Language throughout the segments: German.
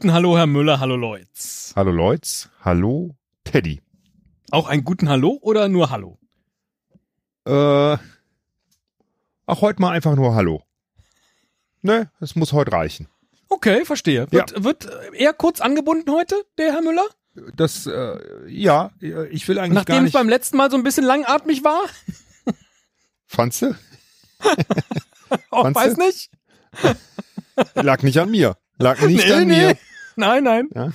Guten Hallo, Herr Müller. Hallo, Leutz. Hallo, Leutz. Hallo, Teddy. Auch einen guten Hallo oder nur Hallo? Äh, ach, heute mal einfach nur Hallo. Ne, es muss heute reichen. Okay, verstehe. Wird, ja. wird eher kurz angebunden heute, der Herr Müller? Das, äh, ja, ich will eigentlich Nachdem gar nicht. es beim letzten Mal so ein bisschen langatmig war? Fandst du? oh, Fandst weiß nicht. Lag nicht an mir. Lag nicht nee, an nee. mir. Nein, nein. Ja.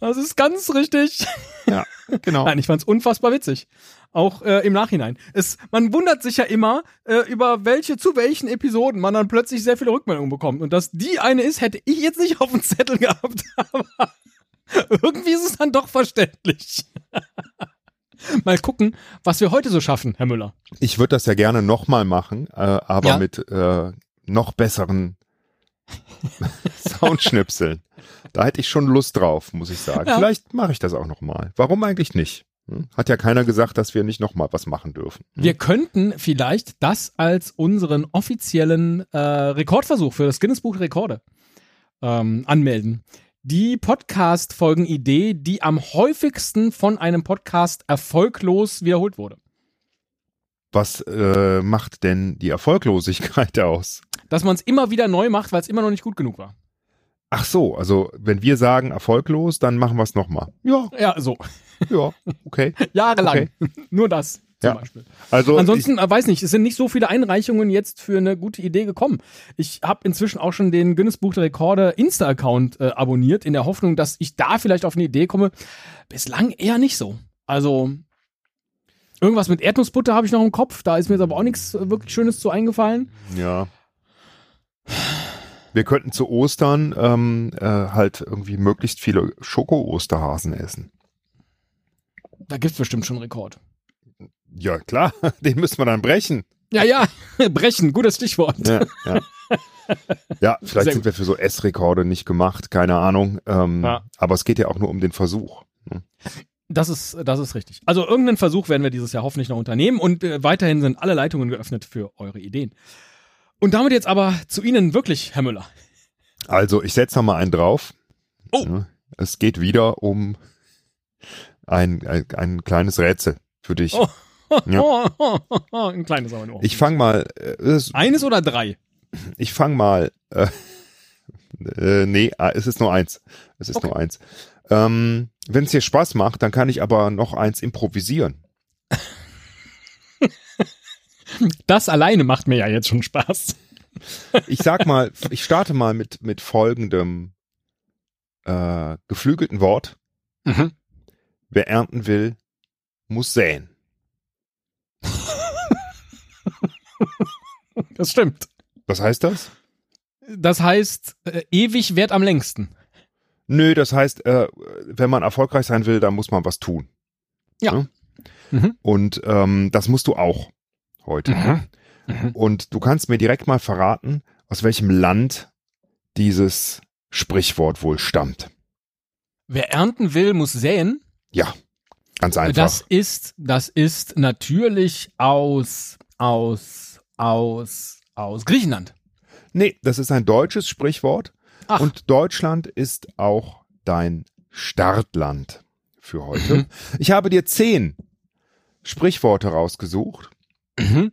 Das ist ganz richtig. Ja, genau. Nein, ich fand's unfassbar witzig. Auch äh, im Nachhinein. Es, man wundert sich ja immer, äh, über welche, zu welchen Episoden man dann plötzlich sehr viele Rückmeldungen bekommt. Und dass die eine ist, hätte ich jetzt nicht auf dem Zettel gehabt. Aber irgendwie ist es dann doch verständlich. mal gucken, was wir heute so schaffen, Herr Müller. Ich würde das ja gerne nochmal machen, äh, aber ja? mit äh, noch besseren Soundschnipseln. Da hätte ich schon Lust drauf, muss ich sagen. Ja. Vielleicht mache ich das auch nochmal. Warum eigentlich nicht? Hm? Hat ja keiner gesagt, dass wir nicht nochmal was machen dürfen. Hm? Wir könnten vielleicht das als unseren offiziellen äh, Rekordversuch für das Guinness Buch Rekorde ähm, anmelden. Die Podcast-Folgen-Idee, die am häufigsten von einem Podcast erfolglos wiederholt wurde. Was äh, macht denn die Erfolglosigkeit aus? Dass man es immer wieder neu macht, weil es immer noch nicht gut genug war. Ach so, also wenn wir sagen erfolglos, dann machen wir es nochmal. Ja. Ja, so. Ja, okay. Jahrelang. Okay. Nur das zum ja. Beispiel. Also Ansonsten, ich, äh, weiß nicht, es sind nicht so viele Einreichungen jetzt für eine gute Idee gekommen. Ich habe inzwischen auch schon den Guinness Buch der Rekorde Insta-Account äh, abonniert, in der Hoffnung, dass ich da vielleicht auf eine Idee komme. Bislang eher nicht so. Also irgendwas mit Erdnussbutter habe ich noch im Kopf, da ist mir jetzt aber auch nichts wirklich Schönes zu eingefallen. Ja. Wir könnten zu Ostern ähm, äh, halt irgendwie möglichst viele Schoko-Osterhasen essen. Da gibt's bestimmt schon einen Rekord. Ja, klar, den müssen wir dann brechen. Ja, ja, brechen, gutes Stichwort. Ja, ja. ja vielleicht Sehr sind wir für so Essrekorde nicht gemacht, keine Ahnung. Ähm, ja. Aber es geht ja auch nur um den Versuch. Ne? Das ist, das ist richtig. Also irgendeinen Versuch werden wir dieses Jahr hoffentlich noch unternehmen und äh, weiterhin sind alle Leitungen geöffnet für eure Ideen. Und damit jetzt aber zu Ihnen wirklich, Herr Müller. Also, ich setze noch mal einen drauf. Oh. Ja, es geht wieder um ein, ein, ein kleines Rätsel für dich. Oh. Ja. ein kleines aber nur. Ich fange mal. Äh, Eines oder drei? Ich fange mal. Äh, äh, nee, ah, es ist nur eins. Es ist okay. nur eins. Ähm, Wenn es dir Spaß macht, dann kann ich aber noch eins improvisieren. Das alleine macht mir ja jetzt schon Spaß. Ich sag mal, ich starte mal mit, mit folgendem äh, geflügelten Wort. Mhm. Wer ernten will, muss säen. Das stimmt. Was heißt das? Das heißt, äh, ewig währt am längsten. Nö, das heißt, äh, wenn man erfolgreich sein will, dann muss man was tun. Ja. Ne? Mhm. Und ähm, das musst du auch heute. Mhm. Mhm. Und du kannst mir direkt mal verraten, aus welchem Land dieses Sprichwort wohl stammt. Wer ernten will, muss säen. Ja, ganz einfach. Das ist, das ist natürlich aus, aus, aus, aus Griechenland. Nee, das ist ein deutsches Sprichwort. Ach. Und Deutschland ist auch dein Startland für heute. Mhm. Ich habe dir zehn Sprichworte rausgesucht mhm.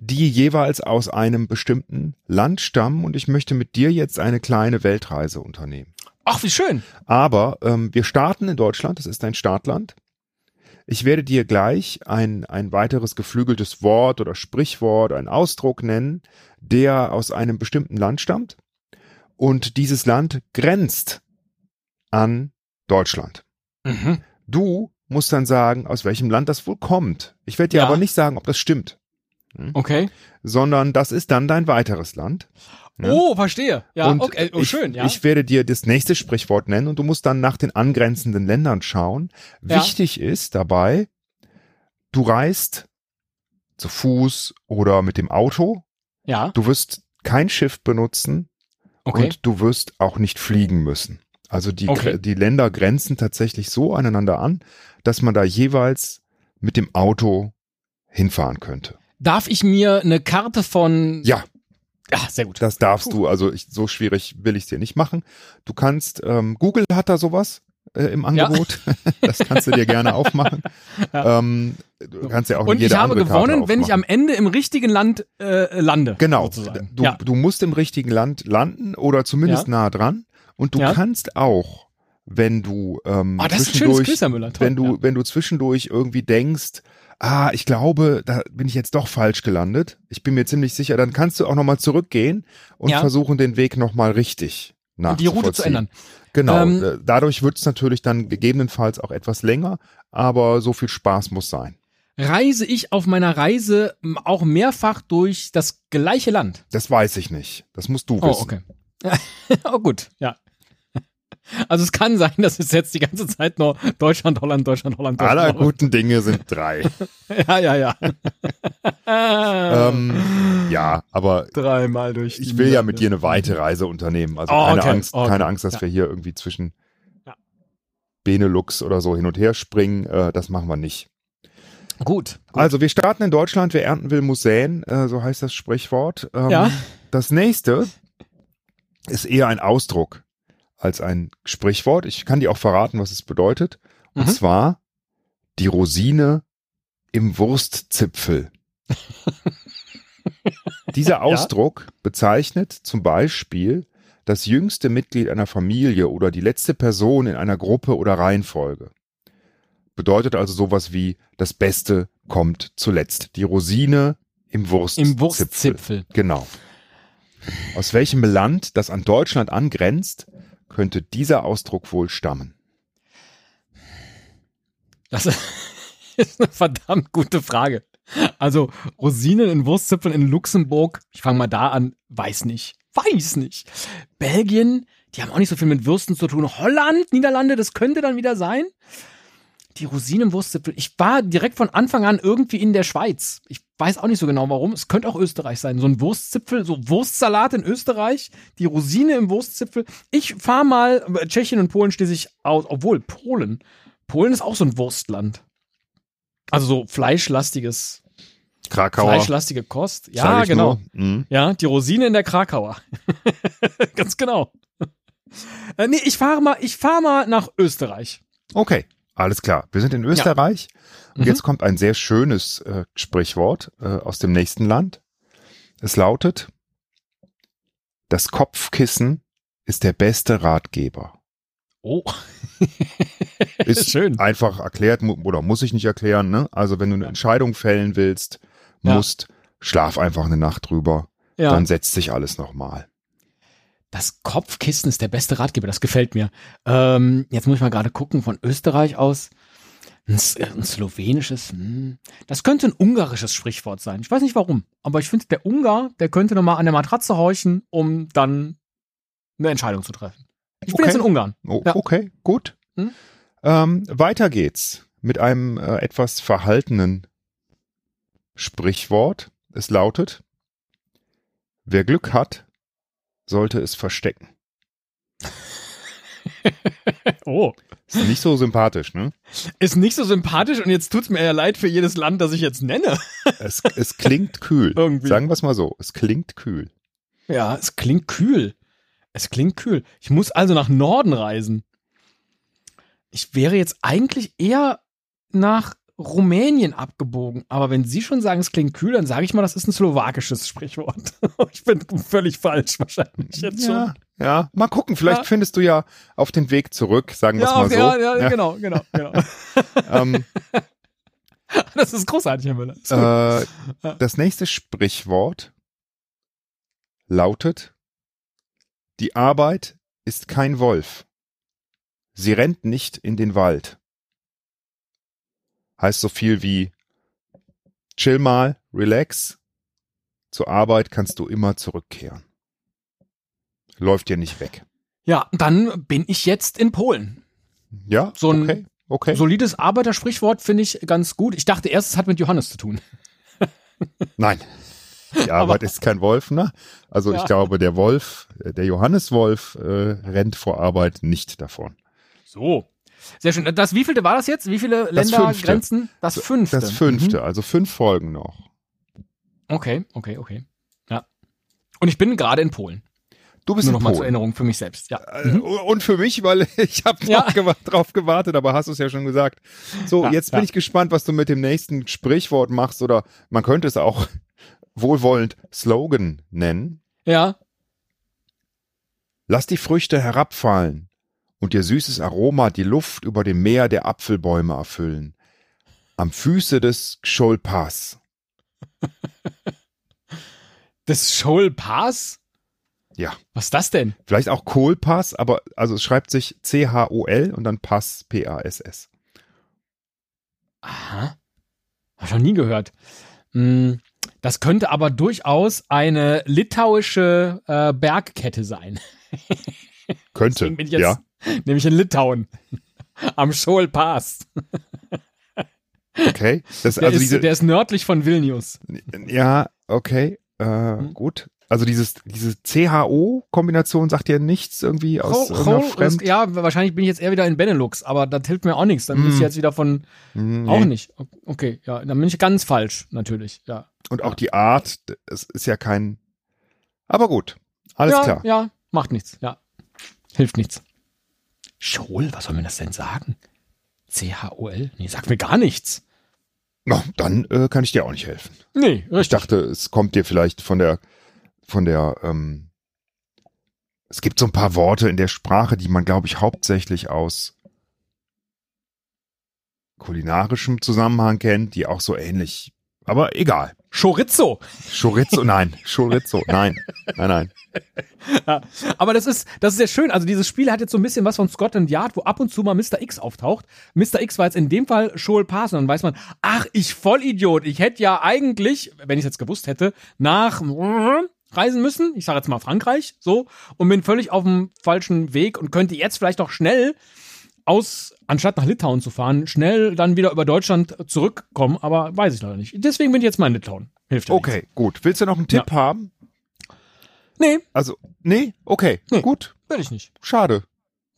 die jeweils aus einem bestimmten Land stammen und ich möchte mit dir jetzt eine kleine Weltreise unternehmen. Ach, wie schön. Aber ähm, wir starten in Deutschland, das ist ein Startland. Ich werde dir gleich ein, ein weiteres geflügeltes Wort oder Sprichwort, ein Ausdruck nennen, der aus einem bestimmten Land stammt. Und dieses Land grenzt an Deutschland. Mhm. Du muss dann sagen, aus welchem Land das wohl kommt. Ich werde dir ja. aber nicht sagen, ob das stimmt. Hm? Okay. Sondern das ist dann dein weiteres Land. Ja? Oh, verstehe. Ja, und okay. Oh, ich, schön, ja. Ich werde dir das nächste Sprichwort nennen und du musst dann nach den angrenzenden Ländern schauen. Ja. Wichtig ist dabei, du reist zu Fuß oder mit dem Auto. Ja. Du wirst kein Schiff benutzen. Okay. Und du wirst auch nicht fliegen müssen. Also die, okay. die Länder grenzen tatsächlich so aneinander an, dass man da jeweils mit dem Auto hinfahren könnte. Darf ich mir eine Karte von ja. Ja, sehr gut. Das darfst du, also ich, so schwierig will ich es dir nicht machen. Du kannst, ähm, Google hat da sowas äh, im Angebot. Ja. das kannst du dir gerne aufmachen. Ja. Ähm, du kannst ja auch Und ich habe gewonnen, wenn ich am Ende im richtigen Land äh, lande. Genau. Du, ja. du musst im richtigen Land landen oder zumindest nah dran. Und du kannst auch wenn du ähm, oh, zwischendurch, Toll, wenn du wenn du zwischendurch irgendwie denkst, ah, ich glaube, da bin ich jetzt doch falsch gelandet. Ich bin mir ziemlich sicher, dann kannst du auch nochmal zurückgehen und ja. versuchen, den Weg nochmal richtig die Route zu ändern. Genau. Ähm, äh, dadurch wird es natürlich dann gegebenenfalls auch etwas länger, aber so viel Spaß muss sein. Reise ich auf meiner Reise auch mehrfach durch das gleiche Land? Das weiß ich nicht. Das musst du oh, wissen. Oh, okay. oh, gut, ja. Also es kann sein, dass es jetzt die ganze Zeit nur Deutschland, Holland, Deutschland, Holland, Deutschland. Aller guten Dinge sind drei. ja, ja, ja. ähm, ja, aber dreimal durch. Ich will ja mit dir eine weite Reise unternehmen. Also oh, keine okay. Angst, okay. keine Angst, dass ja. wir hier irgendwie zwischen ja. Benelux oder so hin und her springen. Äh, das machen wir nicht. Gut, gut, Also wir starten in Deutschland, wer ernten will, muss säen, äh, so heißt das Sprichwort. Ähm, ja. Das nächste ist eher ein Ausdruck als ein Sprichwort. Ich kann dir auch verraten, was es bedeutet. Und mhm. zwar die Rosine im Wurstzipfel. Dieser Ausdruck ja? bezeichnet zum Beispiel das jüngste Mitglied einer Familie oder die letzte Person in einer Gruppe oder Reihenfolge. Bedeutet also sowas wie das Beste kommt zuletzt. Die Rosine im Wurstzipfel. Im Wurstzipfel. Genau. Aus welchem Land, das an Deutschland angrenzt, könnte dieser Ausdruck wohl stammen? Das ist eine verdammt gute Frage. Also Rosinen in Wurstzipfeln in Luxemburg, ich fange mal da an, weiß nicht. Weiß nicht. Belgien, die haben auch nicht so viel mit Würsten zu tun. Holland, Niederlande, das könnte dann wieder sein die Rosinenwurstzipfel. Ich war direkt von Anfang an irgendwie in der Schweiz. Ich weiß auch nicht so genau warum. Es könnte auch Österreich sein. So ein Wurstzipfel, so Wurstsalat in Österreich, die Rosine im Wurstzipfel. Ich fahre mal, Tschechien und Polen schließe ich aus, obwohl Polen. Polen ist auch so ein Wurstland. Also so fleischlastiges. Krakauer. Fleischlastige Kost. Ja, genau. Mhm. Ja, die Rosine in der Krakauer. Ganz genau. Äh, nee, ich fahre mal, ich fahre mal nach Österreich. Okay. Alles klar. Wir sind in Österreich ja. und mhm. jetzt kommt ein sehr schönes äh, Sprichwort äh, aus dem nächsten Land. Es lautet, das Kopfkissen ist der beste Ratgeber. Oh. ist schön. Einfach erklärt oder muss ich nicht erklären, ne? Also wenn du eine Entscheidung fällen willst, musst, ja. schlaf einfach eine Nacht drüber. Ja. Dann setzt sich alles nochmal. Das Kopfkissen ist der beste Ratgeber, das gefällt mir. Ähm, jetzt muss ich mal gerade gucken, von Österreich aus. Ein, ein slowenisches, hm, das könnte ein ungarisches Sprichwort sein. Ich weiß nicht warum, aber ich finde, der Ungar, der könnte nochmal an der Matratze horchen, um dann eine Entscheidung zu treffen. Ich bin okay. jetzt in Ungarn. Oh, ja. Okay, gut. Hm? Ähm, weiter geht's mit einem äh, etwas verhaltenen Sprichwort. Es lautet, wer Glück hat, sollte es verstecken. oh. Ist nicht so sympathisch, ne? Ist nicht so sympathisch und jetzt tut's mir ja leid für jedes Land, das ich jetzt nenne. es, es klingt kühl. Irgendwie. Sagen wir es mal so. Es klingt kühl. Ja, es klingt kühl. Es klingt kühl. Ich muss also nach Norden reisen. Ich wäre jetzt eigentlich eher nach Rumänien abgebogen. Aber wenn Sie schon sagen, es klingt kühl, dann sage ich mal, das ist ein slowakisches Sprichwort. ich bin völlig falsch wahrscheinlich jetzt ja, schon. Ja, mal gucken. Vielleicht ja. findest du ja auf den Weg zurück, sagen wir es mal so. Ja, ja, ja, genau, genau, genau. ähm, das ist großartig, Herr Müller. Äh, das nächste Sprichwort lautet, die Arbeit ist kein Wolf. Sie rennt nicht in den Wald heißt so viel wie chill mal, relax. Zur Arbeit kannst du immer zurückkehren. Läuft dir nicht weg. Ja, dann bin ich jetzt in Polen. Ja, so ein okay, okay. solides Arbeitersprichwort finde ich ganz gut. Ich dachte erst, es hat mit Johannes zu tun. Nein. Die Arbeit ist kein Wolf, ne? Also ja. ich glaube, der Wolf, der Johanneswolf, äh, rennt vor Arbeit nicht davon. So, sehr schön. Das wievielte war das jetzt? Wie viele Ländergrenzen? Das fünfte. Das fünfte, mhm. also fünf Folgen noch. Okay, okay, okay. Ja. Und ich bin gerade in Polen. Du bist Nur noch mal zur Erinnerung für mich selbst, ja. Äh, mhm. Und für mich, weil ich habe ja. drauf gewartet, aber hast du es ja schon gesagt. So, ja, jetzt bin ja. ich gespannt, was du mit dem nächsten Sprichwort machst oder man könnte es auch wohlwollend Slogan nennen. Ja. Lass die Früchte herabfallen und ihr süßes Aroma die Luft über dem Meer der Apfelbäume erfüllen. Am Füße des Scholpass. des Scholpass? Ja. Was ist das denn? Vielleicht auch Kohlpass, aber also es schreibt sich C-H-O-L und dann Pass, P-A-S-S. Aha. Hab ich noch nie gehört. Hm, das könnte aber durchaus eine litauische äh, Bergkette sein. könnte, bin ich jetzt, ja. Nämlich in Litauen. Am Schoel Pass. Okay. Das, der, also ist, diese, der ist nördlich von Vilnius. Ja, okay. Äh, hm. Gut. Also dieses, diese CHO-Kombination sagt dir nichts irgendwie aus Ho, Fremd Ja, wahrscheinlich bin ich jetzt eher wieder in Benelux, aber das hilft mir auch nichts. Dann mm. bin ich jetzt wieder von mm, auch nicht. Okay, ja, dann bin ich ganz falsch, natürlich, ja. Und auch ja. die Art, es ist ja kein. Aber gut, alles ja, klar. Ja, macht nichts, ja. Hilft nichts. Schol, was soll mir das denn sagen? C-H-O-L? Nee, sagt mir gar nichts. Na, dann äh, kann ich dir auch nicht helfen. Nee, richtig. Ich dachte, es kommt dir vielleicht von der von der, ähm, es gibt so ein paar Worte in der Sprache, die man, glaube ich, hauptsächlich aus kulinarischem Zusammenhang kennt, die auch so ähnlich, aber egal. Chorizo. Chorizo, nein. Chorizo, nein. Nein, nein. Ja, aber das ist, das ist sehr schön. Also dieses Spiel hat jetzt so ein bisschen was von Scotland Yard, wo ab und zu mal Mr. X auftaucht. Mr. X war jetzt in dem Fall Joel Pass und dann weiß man, ach, ich Vollidiot. Ich hätte ja eigentlich, wenn ich es jetzt gewusst hätte, nach reisen müssen, ich sage jetzt mal Frankreich, so, und bin völlig auf dem falschen Weg und könnte jetzt vielleicht auch schnell aus, anstatt nach Litauen zu fahren, schnell dann wieder über Deutschland zurückkommen, aber weiß ich leider nicht. Deswegen bin ich jetzt mal in Litauen. Hilft ja Okay, nichts. gut. Willst du noch einen Tipp ja. haben? Nee. Also, nee? Okay, nee, gut. Will ich nicht. Schade.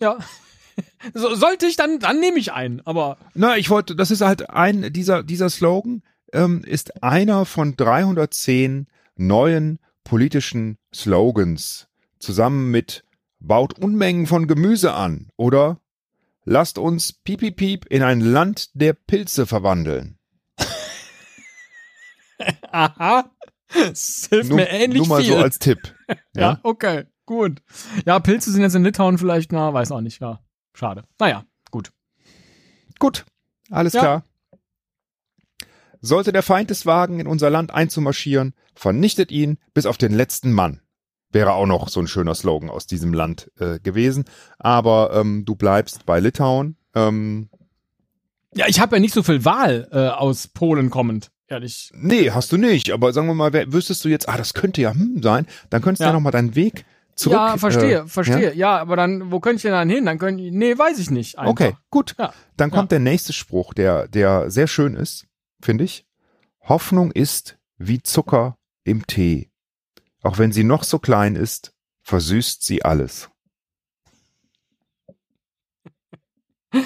Ja. So, sollte ich, dann, dann nehme ich einen, aber. Na, ich wollte, das ist halt ein, dieser, dieser Slogan ähm, ist einer von 310 neuen politischen Slogans zusammen mit baut Unmengen von Gemüse an oder lasst uns piep, piep in ein Land der Pilze verwandeln. Aha. Das hilft nur, mir ähnlich Nur mal viel. so als Tipp. Ja? ja, okay, gut. Ja, Pilze sind jetzt in Litauen vielleicht, na, weiß auch nicht, ja. Schade. Naja, gut. Gut, alles ja. klar. Sollte der Feind es wagen, in unser Land einzumarschieren, vernichtet ihn bis auf den letzten Mann. Wäre auch noch so ein schöner Slogan aus diesem Land äh, gewesen. Aber ähm, du bleibst bei Litauen. Ähm, ja, ich habe ja nicht so viel Wahl äh, aus Polen kommend, ehrlich. Nee, hast du nicht. Aber sagen wir mal, wer, wüsstest du jetzt, ah, das könnte ja hm sein, dann könntest du ja, ja nochmal deinen Weg zurück. Ja, verstehe, äh, verstehe. Ja? ja? aber dann, wo könnte ich denn dann hin? Dann können, nee, weiß ich nicht. Einfach. Okay, gut. Ja. Dann kommt der nächste Spruch, der, der sehr schön ist, finde ich. Hoffnung ist wie Zucker im Tee. Auch wenn sie noch so klein ist, versüßt sie alles.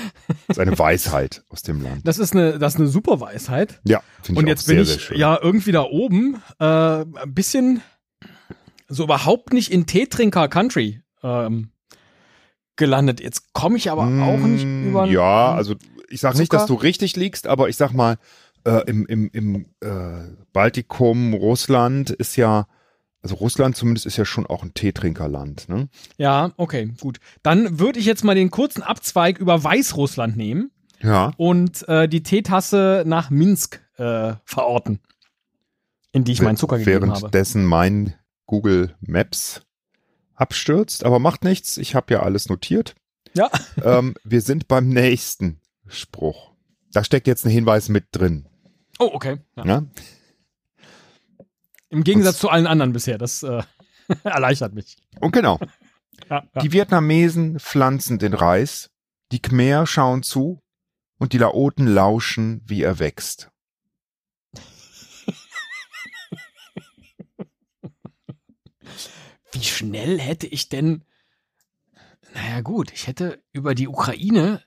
Das ist eine Weisheit aus dem Land. Das ist eine, das ist eine super Weisheit. Ja, finde ich Und jetzt bin ich ja irgendwie da oben äh, ein bisschen so überhaupt nicht in Teetrinker Country ähm, gelandet. Jetzt komme ich aber mmh, auch nicht über. Ja, also ich sage nicht, dass du richtig liegst, aber ich sag mal, äh, im, im, im äh, Baltikum, Russland ist ja, also Russland zumindest ist ja schon auch ein Teetrinkerland, ne? Ja, okay, gut. Dann würde ich jetzt mal den kurzen Abzweig über Weißrussland nehmen. Ja. Und äh, die Teetasse nach Minsk äh, verorten, in die ich meinen Zucker gegeben habe. Währenddessen mein Google Maps abstürzt, aber macht nichts, ich habe ja alles notiert. Ja. ähm, wir sind beim nächsten Spruch. Da steckt jetzt ein Hinweis mit drin. Oh, okay. Ja. ja? Im Gegensatz zu allen anderen bisher. Das äh, erleichtert mich. Und genau. ja, ja. Die Vietnamesen pflanzen den Reis, die Khmer schauen zu und die Laoten lauschen, wie er wächst. Wie schnell hätte ich denn. Naja, gut, ich hätte über die Ukraine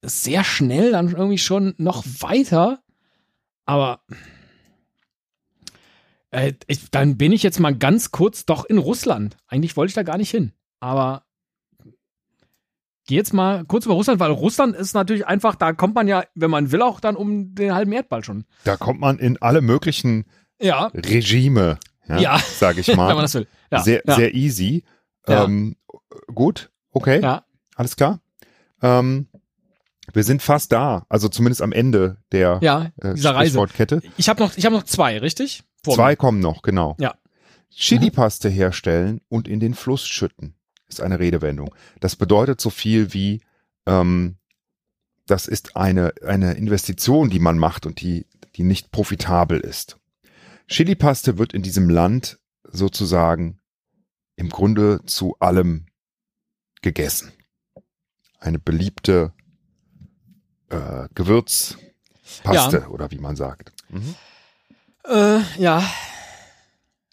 sehr schnell dann irgendwie schon noch weiter. Aber Äh, ich, dann bin ich jetzt mal ganz kurz doch in Russland. Eigentlich wollte ich da gar nicht hin. Aber geh jetzt mal kurz über Russland, weil Russland ist natürlich einfach, da kommt man ja, wenn man will, auch dann um den halben Erdball schon. Da kommt man in alle möglichen ja. Regime, ja, ja. sage ich mal. wenn man das will. Ja. Sehr, sehr easy. Ähm, gut, okay, Ja. alles klar. Ähm, wir sind fast da, also zumindest am Ende der Ja, äh, dieser Reise. Sprichwortkette. Ich habe noch, ich hab noch zwei, richtig? Vor Zwei mir. kommen noch, genau. Ja. Chilipaste herstellen und in den Fluss schütten ist eine Redewendung. Das bedeutet so viel wie, ähm, das ist eine, eine Investition, die man macht und die, die nicht profitabel ist. Chilipaste wird in diesem Land sozusagen im Grunde zu allem gegessen. Eine beliebte äh, Gewürzpaste oder wie man sagt. Mhm. Äh, ja.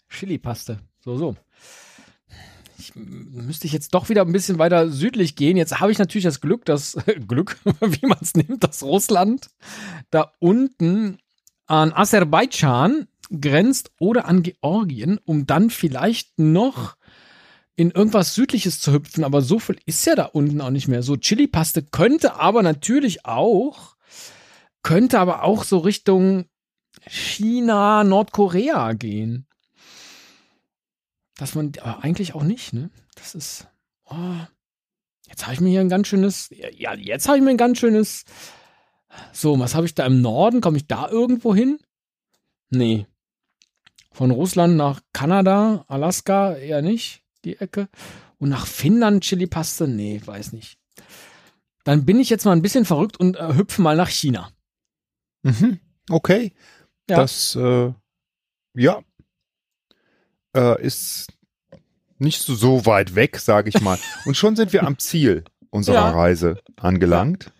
Chili-Paste. So, so. Ich, müsste ich jetzt doch wieder ein bisschen weiter südlich gehen. Jetzt habe ich natürlich das Glück, dass, Glück, wie man es nimmt, dass Russland da unten an Aserbaidschan grenzt oder an Georgien, um dann vielleicht noch in irgendwas Südliches zu hüpfen. Aber so viel ist ja da unten auch nicht mehr. So Chili-Paste könnte aber natürlich auch, könnte aber auch so Richtung China, Nordkorea gehen. Dass man, aber eigentlich auch nicht, ne? Das ist, oh, jetzt habe ich mir hier ein ganz schönes, ja, jetzt habe ich mir ein ganz schönes, so, was habe ich da im Norden? Komme ich da irgendwo hin? Nee. Von Russland nach Kanada, Alaska eher nicht, die Ecke. Und nach Finnland Chili-Paste? Nee, weiß nicht. Dann bin ich jetzt mal ein bisschen verrückt und äh, hüpfe mal nach China. Mhm. Okay. Ja. Das, äh, ja, äh, ist nicht so, so weit weg, sage ich mal. Und schon sind wir am Ziel unserer Ja. Reise angelangt.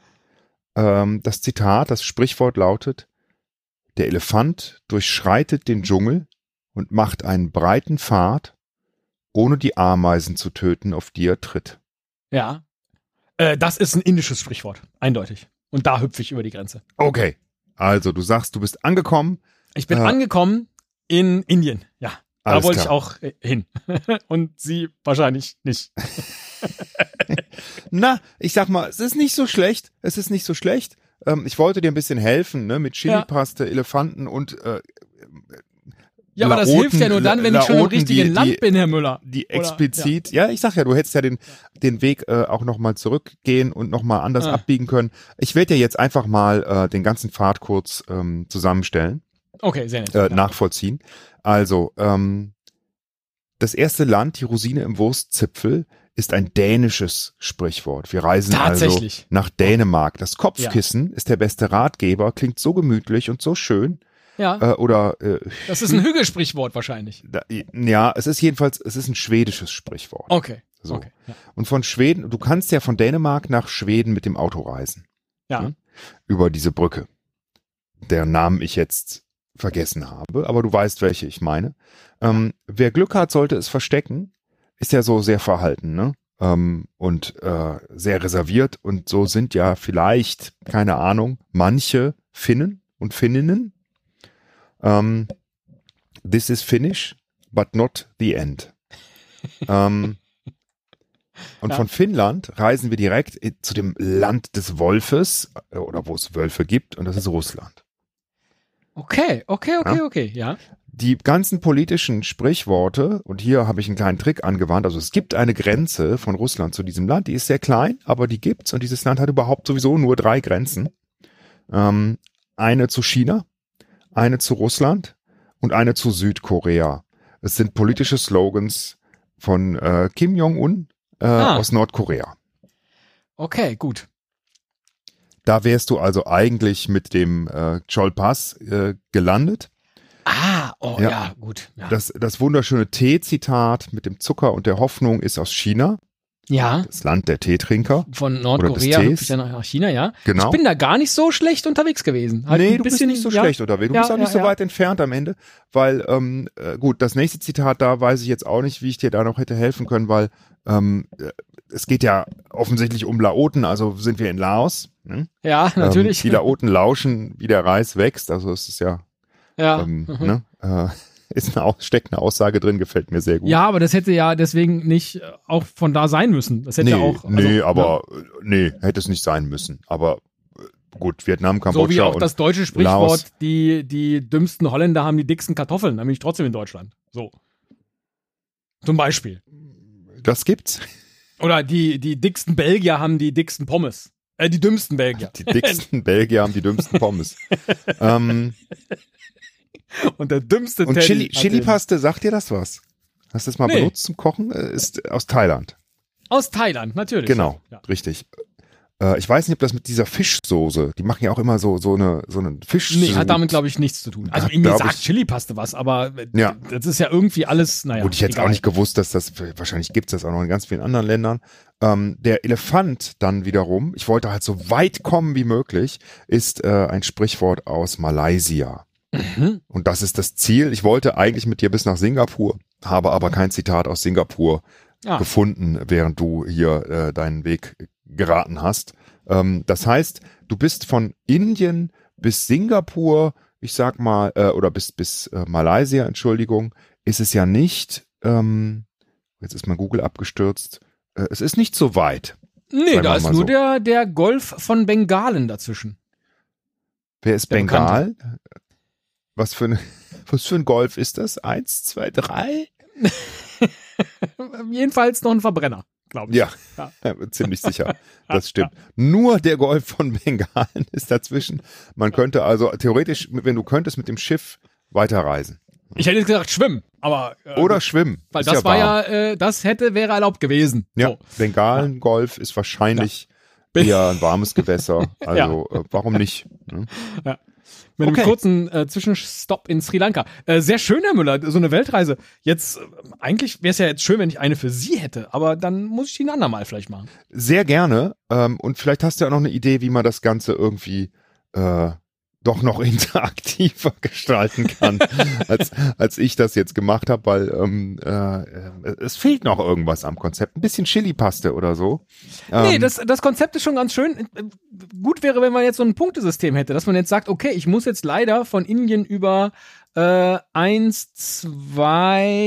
Ähm, das Zitat, das Sprichwort lautet, der Elefant durchschreitet den Dschungel und macht einen breiten Pfad, ohne die Ameisen zu töten, auf die er tritt. Ja. Äh, das ist ein indisches Sprichwort. Eindeutig. Und da hüpfe ich über die Grenze. Okay. Also, du sagst, du bist angekommen. Ich bin Äh. angekommen in Indien. Ja. Da wollte ich klar. auch äh, hin. Und sie wahrscheinlich nicht. Na, ich sag mal, es ist nicht so schlecht. Es ist nicht so schlecht. Ähm, ich wollte dir ein bisschen helfen, ne, mit Chili-Paste, Elefanten und äh, Ja, aber das Laoten- hilft ja nur dann, wenn ich schon im Laoten, richtigen die- Land die- bin, Herr Müller. die Oder- explizit, ja. ich sag ja, du hättest ja den, den Weg äh, auch nochmal zurückgehen und nochmal anders Ah. abbiegen können. Ich werde dir jetzt einfach mal äh, den ganzen Pfad kurz ähm, zusammenstellen, Okay, sehr nett. äh, ja. nachvollziehen. Also, ähm, das erste Land, die Rosine im Wurstzipfel, ist ein dänisches Sprichwort. Wir reisen also nach Dänemark. Das Kopfkissen ist der beste Ratgeber, klingt so gemütlich und so schön. Ja, Äh, oder äh, das ist ein Hügelsprichwort wahrscheinlich. da, ja, es ist jedenfalls, es ist ein schwedisches Sprichwort. Okay. So. Okay. Ja. Und von Schweden, du kannst ja von Dänemark nach Schweden mit dem Auto reisen. ja. Hm? Über diese Brücke. Deren Namen ich jetzt vergessen habe, aber du weißt, welche ich meine. Ähm, wer Glück hat, sollte es verstecken. Ist ja so sehr verhalten, ne? Ähm, und äh, sehr reserviert. Und so sind ja vielleicht, keine Ahnung, manche Finnen und Finninnen. Ähm, this is Finnish, but not the end. ähm, und Ja. von Finnland reisen wir direkt zu dem Land des Wolfes äh, oder wo es Wölfe gibt und das ist Russland. Okay, okay, okay, Ja. okay, ja. Die ganzen politischen Sprichworte, und hier habe ich einen kleinen Trick angewandt, also es gibt eine Grenze von Russland zu diesem Land, die ist sehr klein, aber die gibt's und dieses Land hat überhaupt sowieso nur drei Grenzen. Ähm, eine zu China, eine zu Russland und eine zu Südkorea. Es sind politische Slogans von äh, Kim Jong-un äh, Ah. aus Nordkorea. Okay, gut. Da wärst du also eigentlich mit dem äh, Chol-Pass äh, gelandet. Ah, oh ja, Ja. gut. Ja. Das, das wunderschöne Tee-Zitat mit dem Zucker und der Hoffnung ist aus China, ja, das Land der Teetrinker. von Nordkorea dann nach China, ja. Genau. Ich bin da gar nicht so schlecht unterwegs gewesen. Halt nee, du bist nicht so ja. schlecht unterwegs. Du Ja, bist auch nicht ja, so ja. weit entfernt am Ende, weil, ähm, äh, gut, das nächste Zitat, da weiß ich jetzt auch nicht, wie ich dir da noch hätte helfen können, weil ähm, äh, es geht ja offensichtlich um Laoten, also sind wir in Laos. Ne? Ja, natürlich. Ähm, die Laoten lauschen, wie der Reis wächst, also es ist ja ja. ähm, mhm. ne? äh, ist eine, steckt eine Aussage drin, gefällt mir sehr gut. Ja, aber das hätte ja deswegen nicht auch von da sein müssen. Das hätte nee, ja auch. Also, nee, aber ja. nee, hätte es nicht sein müssen. Aber äh, gut, Vietnam, Kambodscha. So wie auch das deutsche Sprichwort, Laos. die, die dümmsten Holländer haben die dicksten Kartoffeln, nämlich trotzdem in Deutschland. So. Zum Beispiel. Das gibt's. Oder die, die dicksten Belgier haben die dicksten Pommes. Äh, die dümmsten Belgier. Die dicksten Belgier haben die dümmsten Pommes. ähm, und der dümmste Und Chili, Chili-Paste, sagt dir das was? Hast du das mal nee. benutzt zum Kochen? Äh, ist aus Thailand. Aus Thailand, natürlich. Genau, ja. richtig. Äh, ich weiß nicht, ob das mit dieser Fischsoße, die machen ja auch immer so, so eine, so eine Fisch. Nee, hat damit, glaube ich, nichts zu tun. Also, ja, mir sagt Chili-Paste was, aber ja. das ist ja irgendwie alles, naja. Gut, ich hätte auch nicht gewusst, dass das, wahrscheinlich gibt es das auch noch in ganz vielen anderen Ländern. Ähm, der Elefant dann wiederum, ich wollte halt so weit kommen wie möglich, ist äh, ein Sprichwort aus Malaysia. Mhm. Und das ist das Ziel. Ich wollte eigentlich mit dir bis nach Singapur, habe aber kein Zitat aus Singapur ah. gefunden, während du hier äh, deinen Weg geraten hast. Ähm, das heißt, du bist von Indien bis Singapur, ich sag mal, äh, oder bis, bis äh, Malaysia, Entschuldigung, ist es ja nicht, ähm, jetzt ist mein Google abgestürzt, äh, es ist nicht so weit. Nee, da ist nur so. der, der Golf von Bengalen dazwischen. Wer ist der Bengal? Bekannte. Was für, ein, was für ein Golf ist das? Eins, zwei, drei? Jedenfalls noch ein Verbrenner, glaube ich. Ja, ja. ziemlich sicher. Das stimmt. Nur der Golf von Bengalen ist dazwischen. Man könnte also theoretisch, wenn du könntest, mit dem Schiff weiterreisen. Ich hätte gesagt schwimmen, aber äh, oder schwimmen. Weil das ja war ja, äh, das hätte wäre erlaubt gewesen. Ja, so. Bengalen-Golf ist wahrscheinlich ja. eher ein warmes Gewässer. Also ja. äh, warum nicht? Ne? Ja. Mit okay. einem kurzen äh, Zwischenstopp in Sri Lanka. Äh, sehr schön, Herr Müller, so eine Weltreise. Jetzt, äh, eigentlich wäre es ja jetzt schön, wenn ich eine für Sie hätte, aber dann muss ich die ein andermal vielleicht machen. Sehr gerne. Ähm, und vielleicht hast du ja noch eine Idee, wie man das Ganze irgendwie äh, doch noch interaktiver gestalten kann, als, als ich das jetzt gemacht habe, weil ähm, äh, es fehlt noch irgendwas am Konzept. Ein bisschen Chili-Paste oder so. Ähm, nee, das, das Konzept ist schon ganz schön. Gut wäre, wenn man jetzt so ein Punktesystem hätte, dass man jetzt sagt, okay, ich muss jetzt leider von Indien über äh, eins, zwei,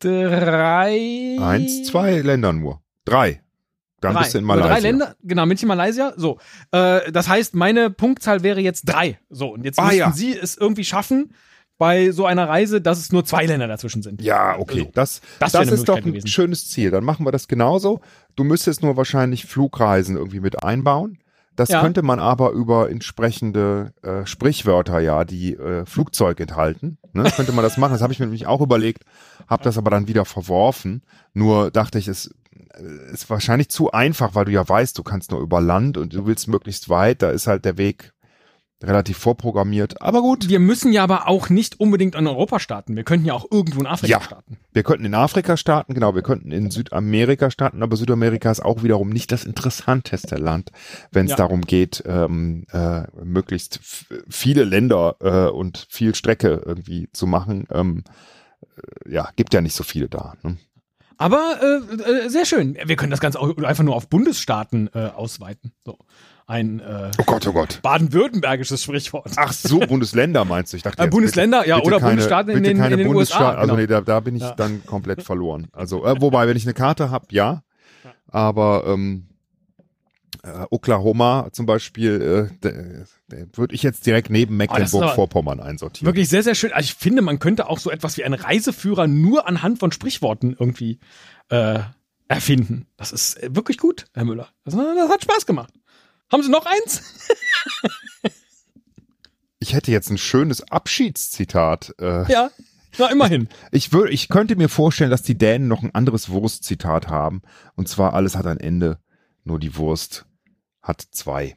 drei. Eins, zwei Länder nur. Drei. Dann drei. bist du in Malaysia. Drei Länder, genau, München, Malaysia. So, äh, das heißt, meine Punktzahl wäre jetzt drei. So, und jetzt ah, müssten ja. Sie es irgendwie schaffen, bei so einer Reise, dass es nur zwei Länder dazwischen sind. Ja, okay. Also, das, das, das ist doch ein gewesen. schönes Ziel. Dann machen wir das genauso. Du müsstest nur wahrscheinlich Flugreisen irgendwie mit einbauen. Das ja. könnte man aber über entsprechende äh, Sprichwörter, ja, die äh, Flugzeug enthalten, ne, könnte man das machen. Das habe ich mir nämlich auch überlegt, habe das aber dann wieder verworfen. Nur dachte ich, es ist wahrscheinlich zu einfach, weil du ja weißt, du kannst nur über Land und du willst möglichst weit. Da ist halt der Weg relativ vorprogrammiert. Aber gut. Wir müssen ja aber auch nicht unbedingt in Europa starten. Wir könnten ja auch irgendwo in Afrika ja, starten. Wir könnten in Afrika starten, genau. Wir könnten in Südamerika starten, aber Südamerika ist auch wiederum nicht das interessanteste Land, wenn es ja. darum geht, ähm, äh, möglichst viele Länder äh, und viel Strecke irgendwie zu machen. Ähm, äh, ja, gibt ja nicht so viele da. Ne? Aber äh, äh, sehr schön. Wir können das Ganze auch einfach nur auf Bundesstaaten äh, ausweiten. So. Ein äh, oh Gott, oh Gott. baden-württembergisches Sprichwort. Ach so, Bundesländer meinst du? Ich dachte äh, Bundesländer, bitte, ja, bitte oder keine, Bundesstaaten in den, keine in den USA. Also genau. nee, da, da bin ich ja. dann komplett verloren. Also, äh, wobei, wenn ich eine Karte habe, ja. Aber ähm, äh, Oklahoma zum Beispiel, äh, würde ich jetzt direkt neben oh, Mecklenburg-Vorpommern einsortieren. Wirklich sehr, sehr schön. Also ich finde, man könnte auch so etwas wie einen Reiseführer nur anhand von Sprichworten irgendwie äh, erfinden. Das ist äh, wirklich gut, Herr Müller. Das, das hat Spaß gemacht. Haben Sie noch eins? ich hätte jetzt ein schönes Abschiedszitat. Äh, ja. Na, immerhin. Ich, würde, ich könnte mir vorstellen, dass die Dänen noch ein anderes Wurstzitat haben. Und zwar, alles hat ein Ende, nur die Wurst hat zwei.